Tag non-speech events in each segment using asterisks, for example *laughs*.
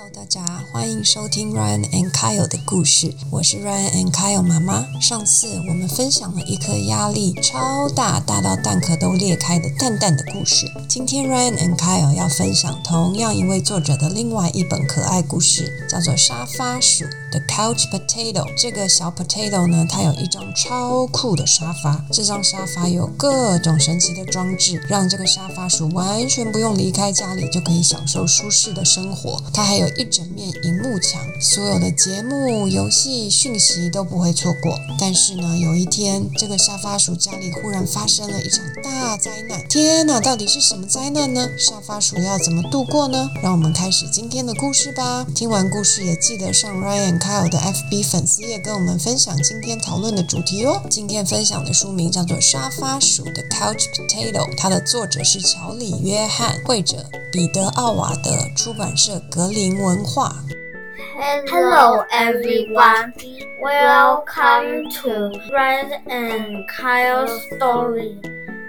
Hello，大家欢迎收听 Ryan and Kyle 的故事，我是 Ryan and Kyle 妈妈。上次我们分享了一颗压力超大，大到蛋壳都裂开的蛋蛋的故事。今天 Ryan and Kyle 要分享同样一位作者的另外一本可爱故事，叫做沙发鼠 The Couch Potato。这个小 potato 呢，它有一张超酷的沙发，这张沙发有各种神奇的装置，让这个沙发鼠完全不用离开家里就可以享受舒适的生活。它还有一整面荧幕墙，所有的节目、游戏、讯息都不会错过。但是呢，有一天，这个沙发鼠家里忽然发生了一场大灾难。天哪，到底是什么灾难呢？沙发鼠要怎么度过呢？让我们开始今天的故事吧。听完故事也记得上 Ryan Kyle 的 FB 粉丝页跟我们分享今天讨论的主题哦。今天分享的书名叫做《沙发鼠的 Couch Potato》，它的作者是乔里约翰，绘者彼得奥瓦德，出版社格林文化。 Hello everyone, welcome to Red and Kyle's story.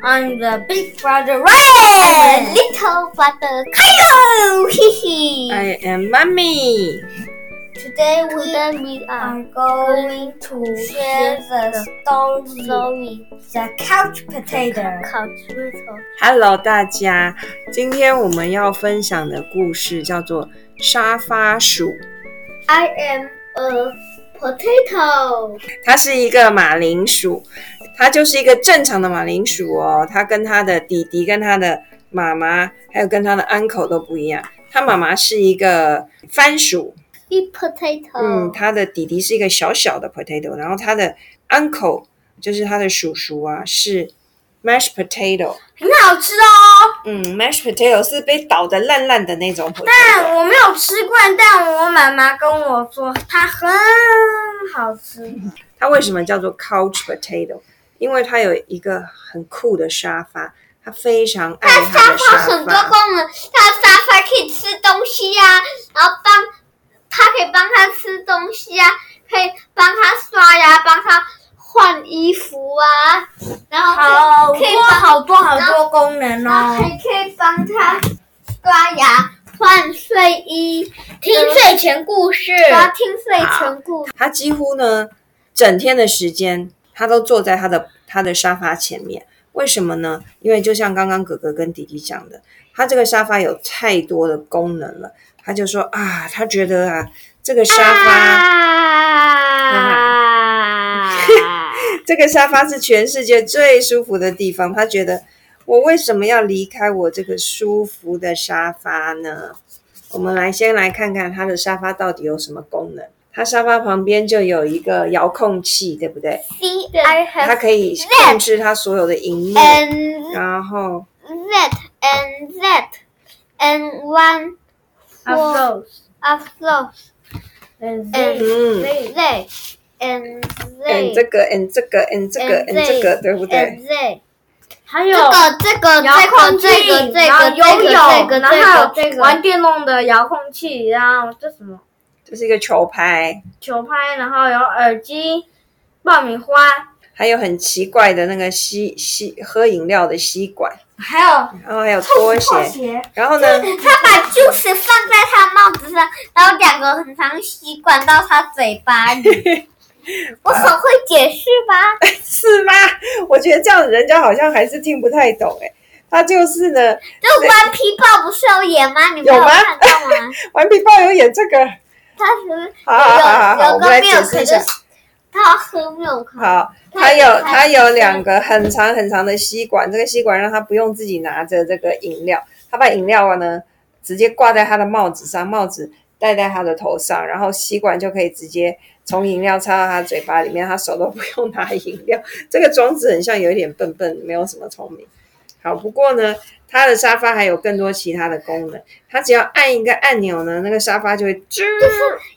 I'm the big brother Ryan, little brother Kyle. *laughs* Hee I am mommy. Today we are going to share the story, the couch potato. Couch potato. Hello，大家，今天我们要分享的故事叫做《 沙发鼠》，I am a potato. 它是一个马铃薯，它就是一个正常的马铃薯哦。它跟它的弟弟、跟它的妈妈，还有跟它的 uncle 都不一样。它妈妈是一个番薯，Big potato. 嗯，它的弟弟是一个小小的 potato，然后它的 uncle 就是它的叔叔啊，是 mashed potato。很好吃哦。嗯，mashed potato 是被捣得烂烂的那种。但我没有吃过，但我妈妈跟我说它很好吃。它为什么叫做 couch potato？因为它有一个很酷的沙发，它非常爱它沙的发很多。功能，它沙发可以吃东西呀、然后帮它可以帮它吃东西呀、可以帮它刷牙，帮它换衣服啊，然后可以好多好多功能然后还哦！可以帮他刷牙、换睡衣、听睡前故事，然后听睡前故事。他几乎呢整天的时间，他都坐在他的他的沙发前面。为什么呢？因为就像刚刚哥哥跟弟弟讲的，他这个沙发有太多的功能了。他就说啊，他觉得啊，这个沙发。啊！这个沙发是全世界最舒服的地方。他觉得，我为什么要离开我这个舒服的沙发呢？我们来先来看看它的沙发到底有什么功能。它沙发旁边就有一个遥控器，对不对？See, 它可以控制它所有的荧幕，and 然后 that and that and one Of those. of those And they they 这个，and 这个，and 这个 and，and 这个，对不对？and 还有这个这个遥控器，这个这然后个这个游泳，这个然后还有这个玩电动的遥控器，然后这什么？这是一个球拍，球拍，然后有耳机、爆米花，还有很奇怪的那个吸吸喝饮料的吸管，还有然后还有拖鞋，然后呢？他 *laughs* 把 juice 放在他帽子上，然后两个很长吸管到他嘴巴里。*laughs* *laughs* 我很会解释吧？*laughs* 是吗？我觉得这样人家好像还是听不太懂哎。他就是呢，这顽皮豹不是有演吗？你没有吗看到吗？*laughs* 顽皮豹有演这个。他是好好好好好，有有个我们来 milk 解释一下的。，他喝 milk。好，它它有他有两个很长很长的吸管，这个吸管让他不用自己拿着这个饮料，他把饮料呢直接挂在他的帽子上，帽子戴在他的头上，然后吸管就可以直接从饮料插到他嘴巴里面，他手都不用拿饮料。*laughs* 这个装置很像有一点笨笨，没有什么聪明。好，不过呢，它的沙发还有更多其他的功能。它只要按一个按钮呢，那个沙发就会吱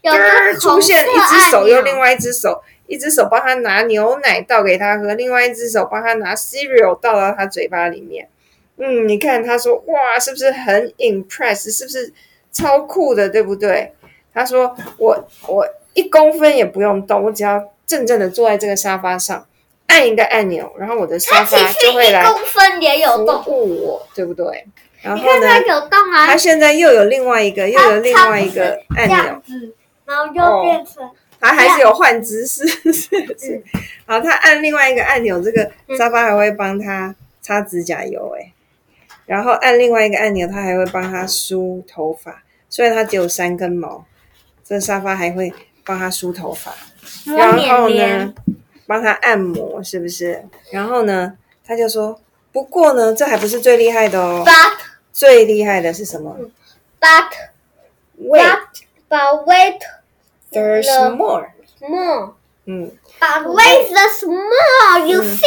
吱出现一只手，又另外一只手，一只手帮他拿牛奶倒给他喝，另外一只手帮他拿 cereal 倒到他嘴巴里面。嗯，你看他说哇，是不是很 impress？是不是超酷的，对不对？他说我我一公分也不用动，我只要正正的坐在这个沙发上，按一个按钮，然后我的沙发就会来一公分也有服洞。务我，对不对？然后呢它，有动啊它，现在又有另外一个，又有另外一个按钮然后又变成它还是有换姿势，是不是？好，它按另外一个按钮，这个沙发还会帮它擦指甲油，哎，然后按另外一个按钮，它还会帮它梳头发。虽然它只有三根毛，这沙发还会帮他梳头发，摸然后呢，，帮他按摩，是不是？然后呢，他就说，不过呢，这还不是最厉害的哦，but。最厉害的是什么？but but wait there's the- more。more 嗯，but wait the small you see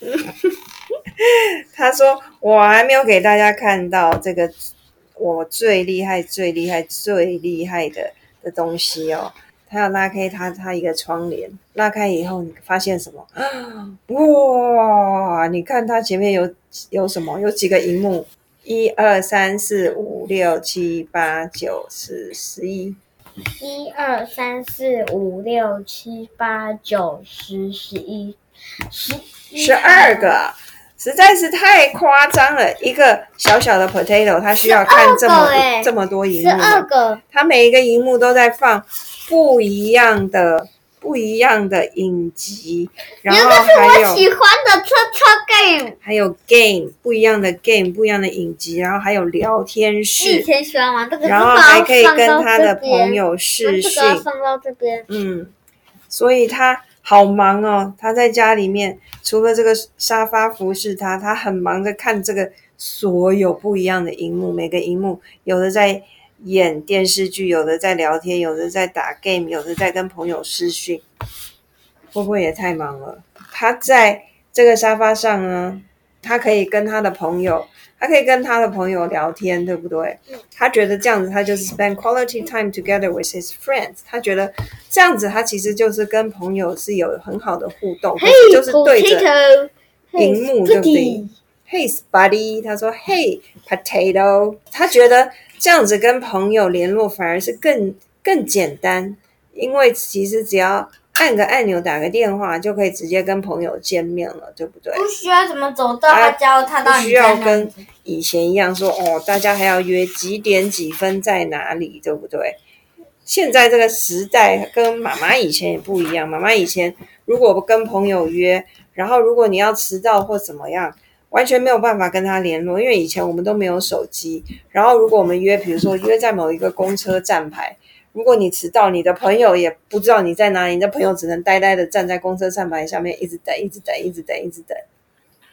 *laughs* 他说我还没有给大家看到这个我最厉害、最厉害、最厉害的的东西哦。他要拉开他他一个窗帘，拉开以后，你发现什么？*gasps* 哇！你看它前面有有什么？有几个荧幕？一二三四五六七八九十十一，一二三四五六七八九十十一十十二个，实在是太夸张了。一个小小的 potato，它需要看这么欸这么多荧幕十二个它每一个荧幕都在放不一样的、不一样的影集，然后是还有我喜欢的车车 game 还有 game 不一样的 game 不一样的影集，然后还有聊天你以室，前喜欢玩这个，然后还可以跟他的朋友视讯这个，放到这边，嗯，所以他好忙哦。他在家里面，除了这个沙发服侍他，他很忙着看这个所有不一样的荧幕，每个荧幕有的在演电视剧，有的在聊天，有的在打 game，有的在跟朋友私讯，会不会也太忙了？他在这个沙发上呢，他可以跟他的朋友，他可以跟他的朋友聊天，对不对？他觉得这样子，他就是 spend quality time together with his friends。他觉得这样子，他其实就是跟朋友是有很好的互动，就是对着荧幕，对不对？Hey buddy，他说 Hey potato，他觉得这样子跟朋友联络反而是更更简单，因为其实只要按个按钮打个电话就可以直接跟朋友见面了，对不对？不需要怎么走到他家，他到不需你家那要跟。以前一样说哦，大家还要约几点几分在哪里，对不对？现在这个时代跟妈妈以前也不一样。妈妈以前如果跟朋友约，然后如果你要迟到或怎么样，完全没有办法跟他联络，因为以前我们都没有手机。然后如果我们约，比如说约在某一个公车站牌，如果你迟到，你的朋友也不知道你在哪里，你的朋友只能呆呆的站在公车站牌下面，一直等，一直等，一直等，一直等，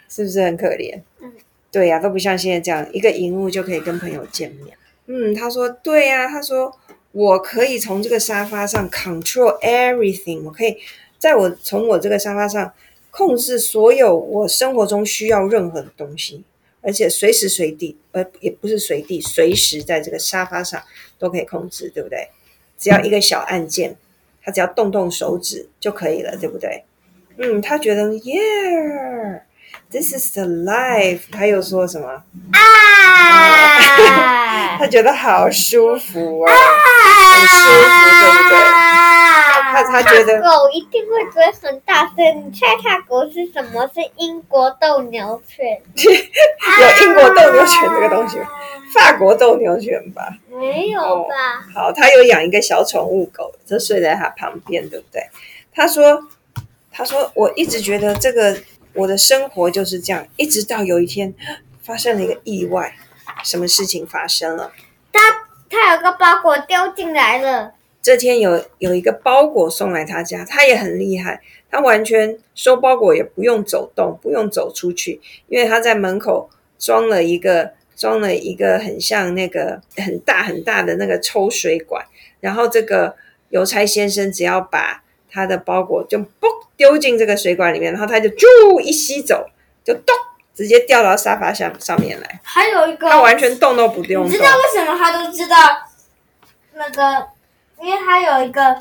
是不是很可怜？嗯，对呀、都不像现在这样，一个荧幕就可以跟朋友见面。嗯，他说对呀、他说我可以从这个沙发上 control everything，我可以在我从我这个沙发上控制所有我生活中需要任何的东西，而且随时随地，呃，也不是随地，随时在这个沙发上都可以控制，对不对？只要一个小按键，他只要动动手指就可以了，对不对？嗯，他觉得 Yeah，this is the life。他又说什么？啊，*laughs* 他觉得好舒服啊，很舒服，对不对？他他觉得狗一定会嘴很大声，你猜它狗是什么？是英国斗牛犬。*laughs* 有英国斗牛犬这个东西吗，法国斗牛犬吧。没有吧？好，他有养一个小宠物狗，就睡在他旁边，对不对？他说，他说我一直觉得这个我的生活就是这样，一直到有一天发生了一个意外，什么事情发生了？他他有个包裹丢进来了，这天有有一个包裹送来他家，他也很厉害，他完全收包裹也不用走动，不用走出去，因为他在门口装了一个装了一个很像那个很大很大的那个抽水管，然后这个邮差先生只要把他的包裹就嘣丢进这个水管里面，然后他就啾一吸走，就咚直接掉到沙发上上面来，还有一个，他完全动都不用动你知道。为什么他都知道那个？因为他有一个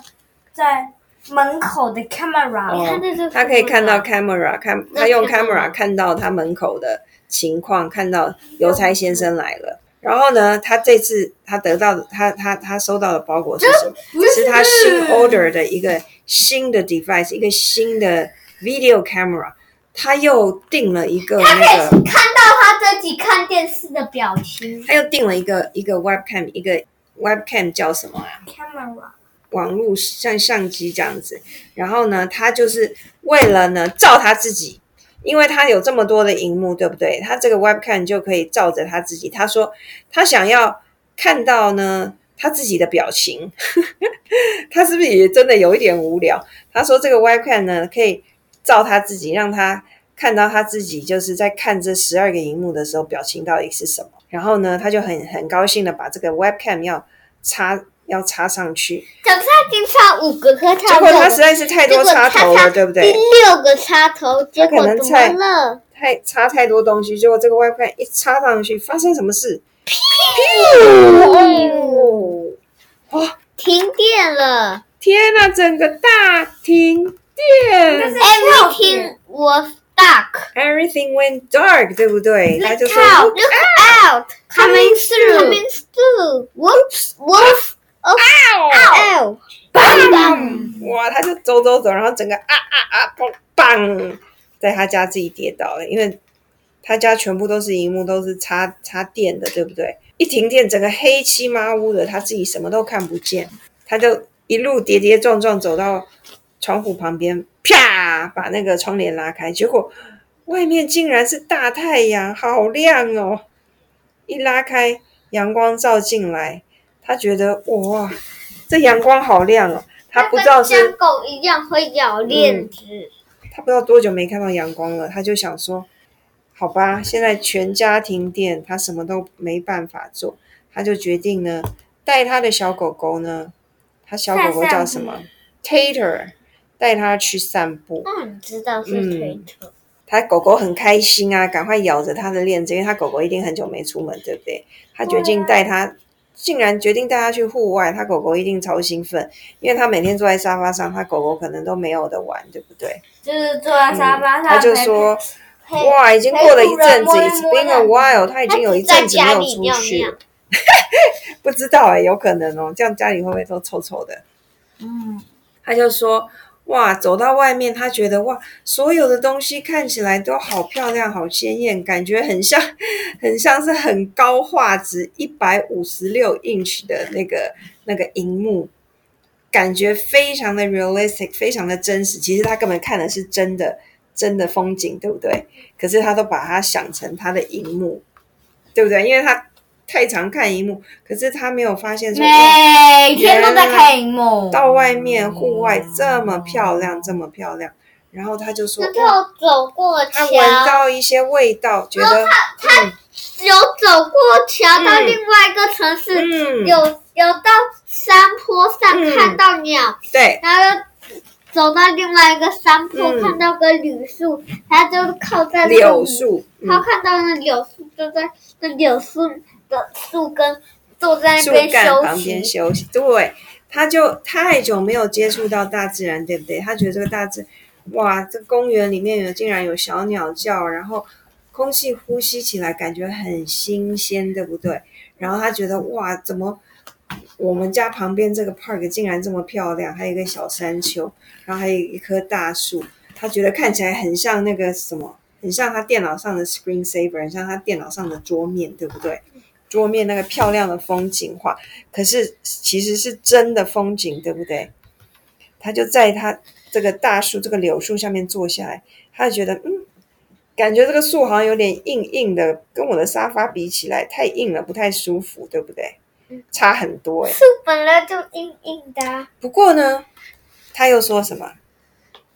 在门口的 camera，、哦看这是他可以看到 camera，看他用 camera 看到他门口的情况，看到邮差先生来了。然后呢，他这次他得到的，他他他收到的包裹是什么？是他新 order 的一个新的 device，一个新的 video camera。他又订了一个那个，看到他自己看电视的表情。他又订了一个一个 webcam，一个 webcam 叫什么啊？camera 网络像相机这样子。然后呢，他就是为了呢照他自己，因为他有这么多的荧幕，对不对？他这个 webcam 就可以照着他自己。他说他想要看到呢他自己的表情，*laughs* 他是不是也真的有一点无聊？他说这个 webcam 呢可以照他自己，让他看到他自己就是在看这十二个荧幕的时候表情到底是什么。然后呢，他就很很高兴的把这个 webcam 要插要插上去。可是他已经插五个，可是结果他实在是太多插头了，对不对？第对？六个插头，结果可能怎么了？太插太多东西，结果这个 webcam 一插上去，发生什么事？哦！哇！停电了天哪，整个大停电，Everything was dark.，everything went dark，对不对？他就说 look out, coming through, coming through. Whoops, whoops, oh, ow, bam. 哇，他就走走走，然后整个啊啊啊，砰砰，在他家自己跌倒了，因为他家全部都是荧幕，都是插插电的，对不对？一停电，整个黑漆麻乌的，他自己什么都看不见，他就一路跌跌撞撞走到窗户旁边，啪，把那个窗帘拉开，结果外面竟然是大太阳，好亮哦！一拉开，阳光照进来，他觉得哇，这阳光好亮哦！他不知道是像狗一样会咬链子。他不知道多久没看到阳光了，他就想说，好吧，现在全家停电，他什么都没办法做，他就决定呢，带他的小狗狗呢，他小狗狗叫什么？Tater，带它去散步。那你知道是嗯推特？他狗狗很开心啊，赶快咬着他的链子，因为他狗狗一定很久没出门，对不对？他决定带它，竟然决定带它去户外，他狗狗一定超兴奋，因为他每天坐在沙发上，他狗狗可能都没有的玩，对不对？就是坐在沙发上，他就说。哇，已经过了一阵子，It's been a while，他已经有一阵子没有出去尿尿，*laughs* 不知道哎、有可能哦，这样家里会不会都臭臭的？嗯，他就说，哇，走到外面，他觉得哇，所有的东西看起来都好漂亮、好鲜艳，感觉很像，很像是很高画质，一百五十六 inch 的那个那个荧幕，感觉非常的 realistic，非常的真实。其实他根本看的是真的真的风景，对不对？可是他都把它想成他的荧幕，对不对？因为他太常看荧幕，可是他没有发现说，哇每天都在看荧幕，到外面户外这么漂亮，这么漂亮，然后他就说，他有走过他闻桥，到一些味道，觉得他有走过桥到嗯另外一个城市，嗯，有有到山坡上嗯。看到鸟，对，然后又走到另外一个山坡嗯。看到个柳树，他就靠在那个柳树，他嗯，看到那柳树就在那柳树的树根坐在那树边休干旁边息。休息，对，他就太久没有接触到大自然，对不对？他觉得这个大自，哇，这公园里面有竟然有小鸟叫，然后空气呼吸起来感觉很新鲜，对不对？然后他觉得哇，怎么我们家旁边这个 park 竟然这么漂亮，还有一个小山丘，然后还有一棵大树，他觉得看起来很像那个什么，很像他电脑上的 screen saver，很像他电脑上的桌面，对不对？桌面那个漂亮的风景画，可是其实是真的风景，对不对？他就在他这个大树、这个柳树下面坐下来，他就觉得，嗯，感觉这个树好像有点硬硬的，跟我的沙发比起来太硬了，不太舒服，对不对？差很多哎。树本来就硬硬的啊不过呢，他又说什么？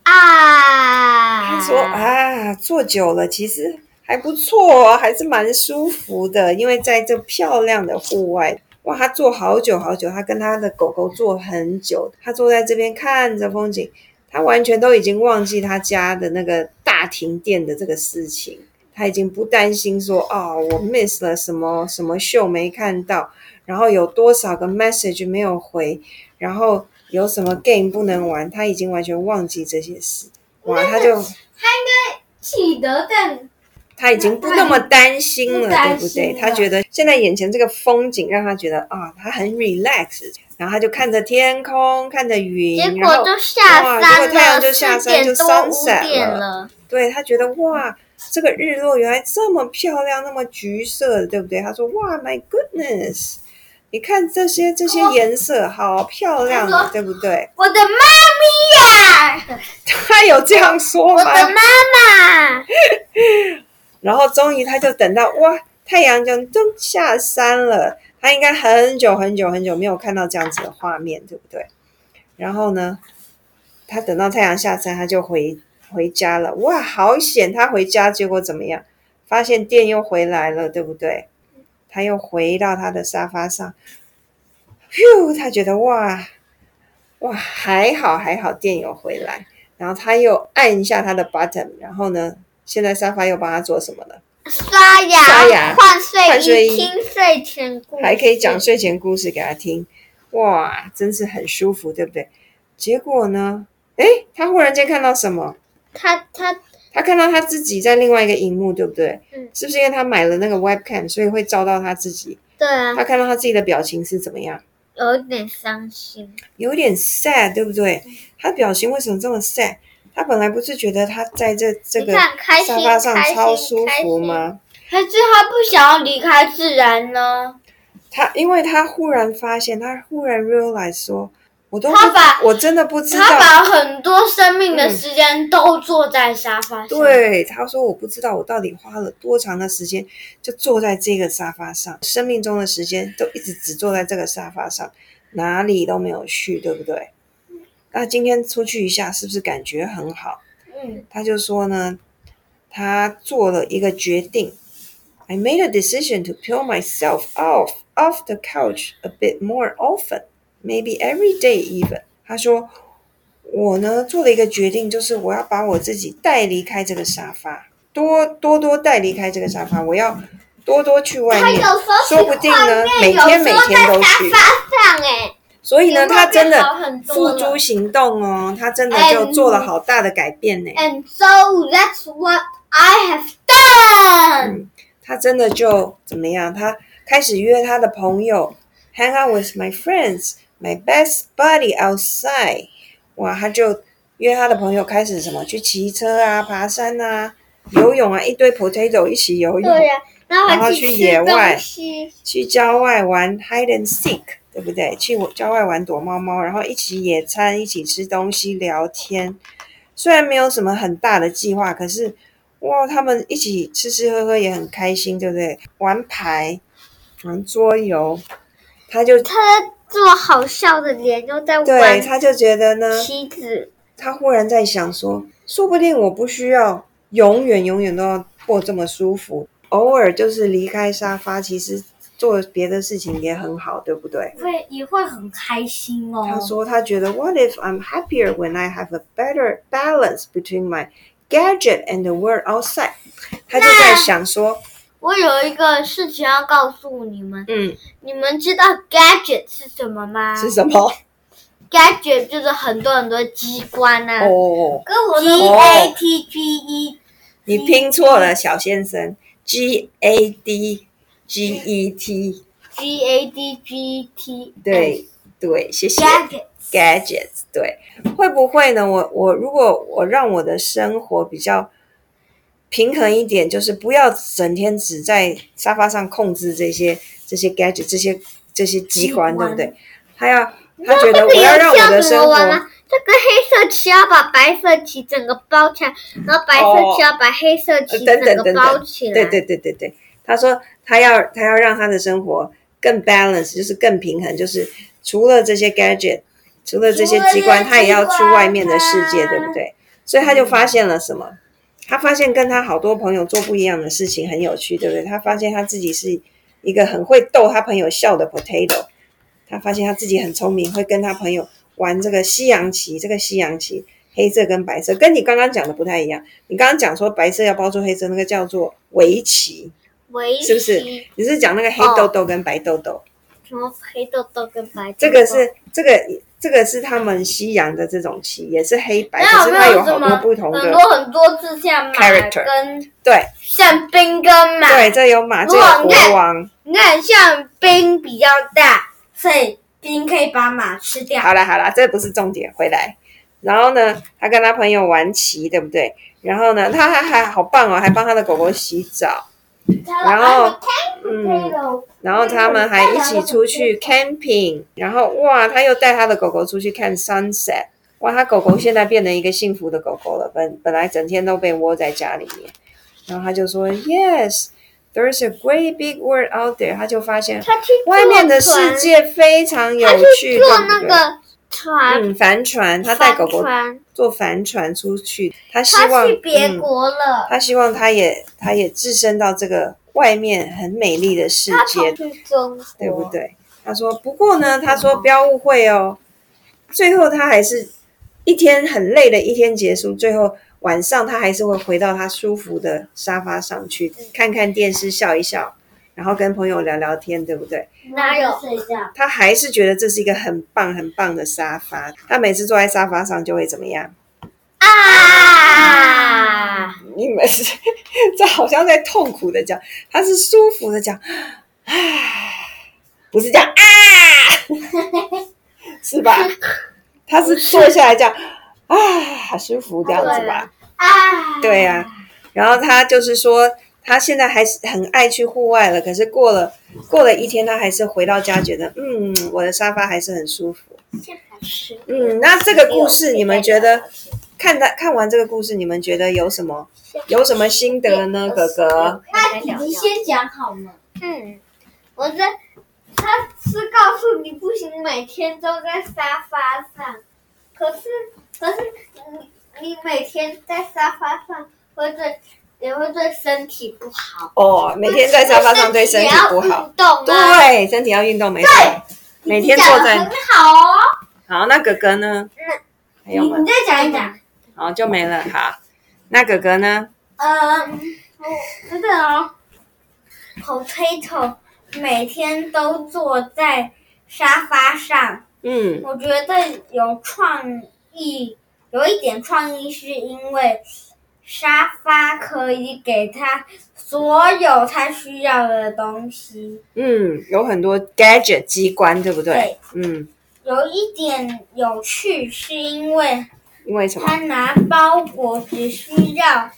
啊！他说啊，坐久了其实还不错哦，还是蛮舒服的。因为在这漂亮的户外，哇，他坐好久好久，他跟他的狗狗坐很久，他坐在这边看着风景，他完全都已经忘记他家的那个大停电的这个事情，他已经不担心说哦，我 miss 了什么什么秀没看到，然后有多少个 message 没有回，然后有什么 game 不能玩，他已经完全忘记这些事。哇，他就他应该记得但他已经不那么担心了，对不对？他觉得现在眼前这个风景让他觉得啊，他很 relax，然后他就看着天空，看着云，结然后果就下哇山结果太阳了，就下山就点多五 sunset 点了了。对他觉得哇，这个日落原来这么漂亮，那么橘色的，对不对？他说：“哇，My goodness！你看这些这些颜色，好漂亮啊，对不对我的妈咪呀，？” *laughs* 他有这样说吗？我的妈妈，*laughs* 然后终于他就等到哇，太阳就都下山了。他应该很久很久很久没有看到这样子的画面，对不对？然后呢，他等到太阳下山，他就回回家了。哇，好险！他回家结果怎么样？发现电又回来了，对不对？他又回到他的沙发上，咻，他觉得哇哇还好还好，电有回来。然后他又按一下他的 button，然后呢，现在沙发又帮他做什么了？刷牙，刷牙换睡衣听睡前故事，还可以讲睡前故事给他听，哇，真是很舒服，对不对？结果呢，诶，他忽然间看到什么？他他他看到他自己在另外一个荧幕，对不对？嗯是不是因为他买了那个 webcam，所以会照到他自己？对啊，他看到他自己的表情是怎么样？有点伤心。有点 sad，对不对？他表情为什么这么 sad？他本来不是觉得他在这这个沙发上超舒服吗？还是他不想要离开自然呢？他因为他忽然发现，他忽然 realize 说，我都他把我真的不知道他把很多生命的时间都坐在沙发上。，对，他说我不知道我到底花了多长的时间，就坐在这个沙发上，生命中的时间都一直只坐在这个沙发上，哪里都没有去，对不对？那今天出去一下，是不是感觉很好？嗯，他就说呢，他做了一个决定，I made a decision to peel myself off off the couch a bit more often, maybe every day even。他说，我呢做了一个决定，就是我要把我自己带离开这个沙发，多多多带离开这个沙发，我要多多去外面说不定呢，每天每天都去。沙发上哎，所以呢，他真的付诸行动哦，他真的就嗯做了好大的改变呢。And so that's what I have done. 他真的就怎么样？他开始约他的朋友，hang out with my friends, my best buddy outside。哇，他就约他的朋友开始什么去骑车啊、爬山啊、游泳啊，一堆 potato 一起游泳，然后去野外去郊外玩 hide and seek，对不对？去郊外玩躲猫猫，然后一起野餐，一起吃东西，聊天。虽然没有什么很大的计划，可是哇，他们一起吃吃喝喝也很开心，对不对？玩牌，玩桌游，他就他在做好笑的脸，又在对，玩他就觉得呢，妻子。他忽然在想说，说不定我不需要永远永远都要过这么舒服，偶尔就是离开沙发，其实做别的事情也很好，对不对？会也会很开心哦。他说他觉得，What if I'm happier when I have a better balance between my gadget and the world outside？他就在想说，我有一个事情要告诉你们，嗯，你们知道 gadget 是什么吗是什么？？gadget 就是很多很多机关啊。哦，跟我的 G A T G E，你拼错了，小先生，G A D G E T，G A D G T 对对，谢谢。gadget，gadgets，对，会不会呢？我我如果我让我的生活比较平衡一点，就是不要整天只在沙发上控制这些这些 gadget 这些这些机关，对不对？他要他觉得我要让我的生活？这个黑色棋要把白色棋整个包起来，然后白色棋要把黑色旗呃等等整个包起来。对对对对对，他说他要他要让他的生活更 balance，就是更平衡，就是除了这些 gadget，除了这些机关，他也要去外面的世界，对不对？所以他就发现了什么？他发现跟他好多朋友做不一样的事情很有趣，对不对？他发现他自己是一个很会逗他朋友笑的 potato，他发现他自己很聪明，会跟他朋友玩这个西洋棋，这个西洋棋黑色跟白色，跟你刚刚讲的不太一样。你刚刚讲说白色要包住黑色，那个叫做围棋，围是不是你是讲那个黑豆豆跟白豆豆？什么黑豆豆跟白豆豆？这个是这个这个是他们西洋的这种棋，也是黑白，那可是它有好有没有什么多不同的很多很多字像马 character 跟对像兵跟马，对，这有马，这有国王。你看像兵比较大，所以兵可以把马吃掉。好了好了，这不是重点，回来。然后呢，他跟他朋友玩棋，对不对？然后呢，他还还好棒哦，还帮他的狗狗洗澡。然后，嗯，然后他们还一起出去 camping，然后哇，他又带他的狗狗出去看 sunset，哇，他狗狗现在变成一个幸福的狗狗了，本本来整天都被窝在家里面，然后他就说 yes。There's a great big world out there，他就发现外面的世界非常有他去趣，船，嗯帆船，他带狗狗坐帆船出去，他希他望去别嗯国了，他希望他也他也置身到这个外面很美丽的世他界。中国，对不？对？他说，不过呢，他说不要误会哦，最后他还是一天很累的一天结束，最后晚上他还是会回到他舒服的沙发上去看看电视，笑一笑，然后跟朋友聊聊天，对不对？哪有睡觉？他还是觉得这是一个很棒很棒的沙发。他每次坐在沙发上就会怎么样？啊？你们是这好像在痛苦的讲，他是舒服的讲，唉，*sighs* 不是这样啊，是吧？他是坐下来这样，啊，*sighs* 好舒服这样子吧？啊，对呀、然后他就是说，他现在还是很爱去户外了，可是过了过了一天，他还是回到家，觉得嗯，我的沙发还是很舒服。是嗯，那这个故事你们觉得看他看完这个故事，你们觉得有什么有什么心得呢？哥哥，那弟弟先讲好吗。嗯，我在他是告诉你不行，每天都在沙发上，可是可是你你每天在沙发上会对也会对身体不好。哦，每天在沙发上对身体不好，运动啊，对，身体要运动，没错。每天坐在很好哦。好，那哥哥呢？还有吗你你？再讲一讲。好，就没了。好，那哥哥呢？嗯，我觉得哦，potato 每天都坐在沙发上，嗯我觉得有创意，有一点创意是因为沙发可以给他所有他需要的东西。嗯，有很多 gadget 机关，对不对对？嗯，有一点有趣，是因为因为什么？他拿包裹只需要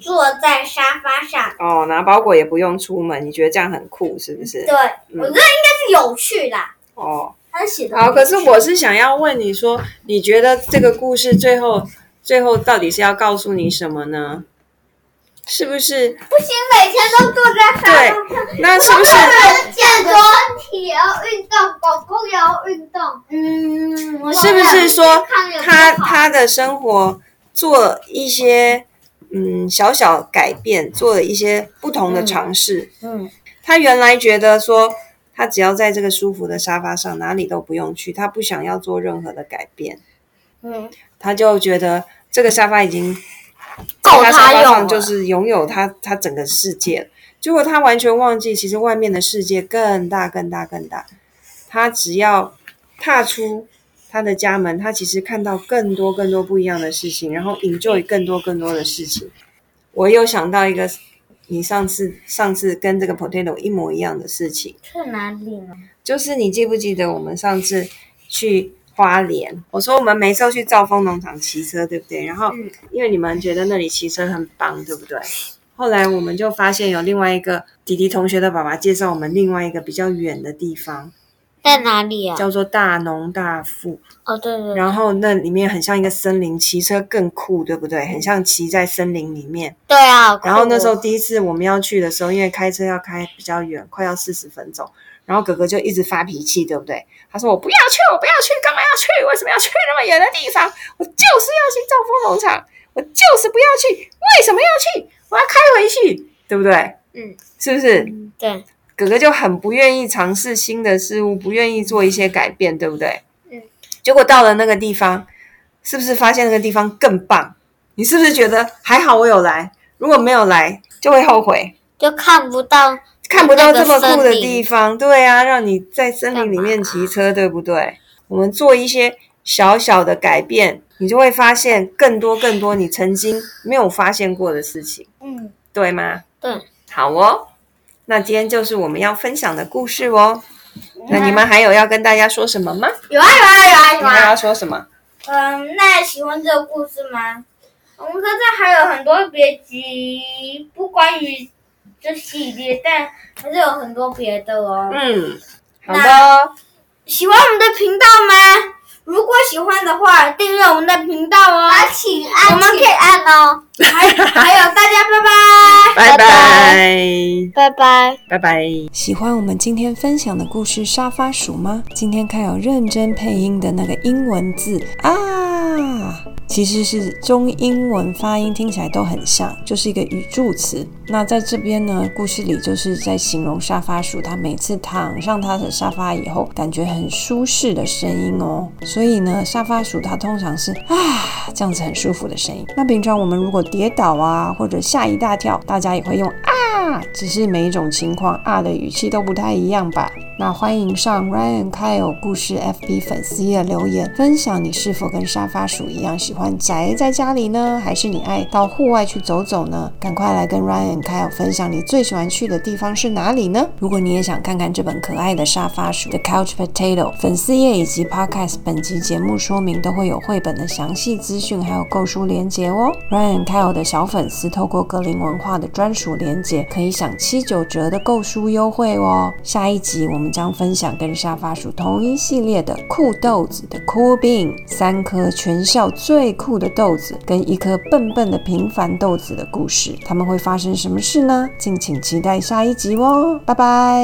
坐在沙发上。哦，拿包裹也不用出门，你觉得这样很酷，是不是对，？我觉得应该是有趣啦。哦，他写的好，可是我是想要问你说，你觉得这个故事最后最后到底是要告诉你什么呢？是不是？不行，每天都坐在沙发上。那是不是？健身体也要运动，狗狗也要运动。嗯，是不是说他他的生活做一些嗯小小改变，做了一些不同的尝试？嗯他原来觉得说，他只要在这个舒服的沙发上，哪里都不用去，他不想要做任何的改变，嗯他就觉得这个沙发已经够在他沙发他用了上就是拥有他他整个世界。结果他完全忘记，其实外面的世界更大、更大、更大。他只要踏出他的家门，他其实看到更多、更多不一样的事情，然后 enjoy 更多、更多的事情。我又想到一个，你上次上次跟这个 potato 一模一样的事情，去哪里呢？就是你记不记得我们上次去花莲？我说我们每次都去兆丰农场骑车，对不对？然后嗯因为你们觉得那里骑车很棒，对不对？后来我们就发现有另外一个弟弟同学的爸爸介绍我们另外一个比较远的地方，在哪里啊？叫做大农大富。哦，对对对，然后那里面很像一个森林，骑车更酷，对不对？很像骑在森林里面。对啊。然后那时候第一次我们要去的时候，因为开车要开比较远，快要四十分钟，然后哥哥就一直发脾气，对不对？他说我不要去，我不要去，干嘛要去？为什么要去那么远的地方？我就是要去兆丰农场，我就是不要去，为什么要去？我要开回去，对不对？嗯，是不是？对，哥哥就很不愿意尝试新的事物，不愿意做一些改变，对不对？嗯。结果到了那个地方，是不是发现那个地方更棒？你是不是觉得还好我有来？如果没有来，就会后悔，就看不到看不到这么酷的地方。对啊，让你在森林里面骑车，对不对？我们做一些小小的改变，你就会发现更多更多你曾经没有发现过的事情，嗯，对吗？对。好哦，那今天就是我们要分享的故事哦。那你们还有要跟大家说什么吗？有啊有啊有啊有啊！你们要说什么？嗯，那喜欢这个故事吗？我们科站还有很多别集，不关于这系列，但还是有很多别的哦。嗯，好的，喜欢我们的频道吗？如果喜欢的话，订阅我们的频道哦。啊，请按，我们可以请按哦，还还有 *laughs* 大家拜拜。拜拜，拜拜。拜拜。喜欢我们今天分享的故事《沙发鼠》吗？今天看有认真配音的那个英文字啊，其实是中英文发音听起来都很像，就是一个语助词。那在这边呢，故事里就是在形容沙发鼠，它每次躺上它的沙发以后，感觉很舒适的声音哦。所以呢，沙发鼠它通常是啊这样子很舒服的声音。那平常我们如果跌倒啊，或者吓一大跳，大家也会用啊，只是每一种情况啊的语气都不太一样吧。那欢迎上 Ryan Kyle 故事 FB 粉丝页留言，分享你是否跟沙发鼠一样喜欢宅在家里呢，还是你爱到户外去走走呢？赶快来跟 Ryan Kyle 分享你最喜欢去的地方是哪里呢？如果你也想看看这本可爱的沙发鼠 The Couch Potato 粉丝页以及 Podcast 本集节目说明都会有绘本的详细资讯，还有购书链接哦。Ryan Kyle 的小粉丝透过格林文化的专属链接，可以享七九折的购书优惠哦。下一集我们将分享跟沙发鼠同一系列的酷豆子的 Cool Bean，三颗全校最酷的豆子跟一颗笨笨的平凡豆子的故事，他们会发生什么事呢？敬请期待下一集哦，拜拜。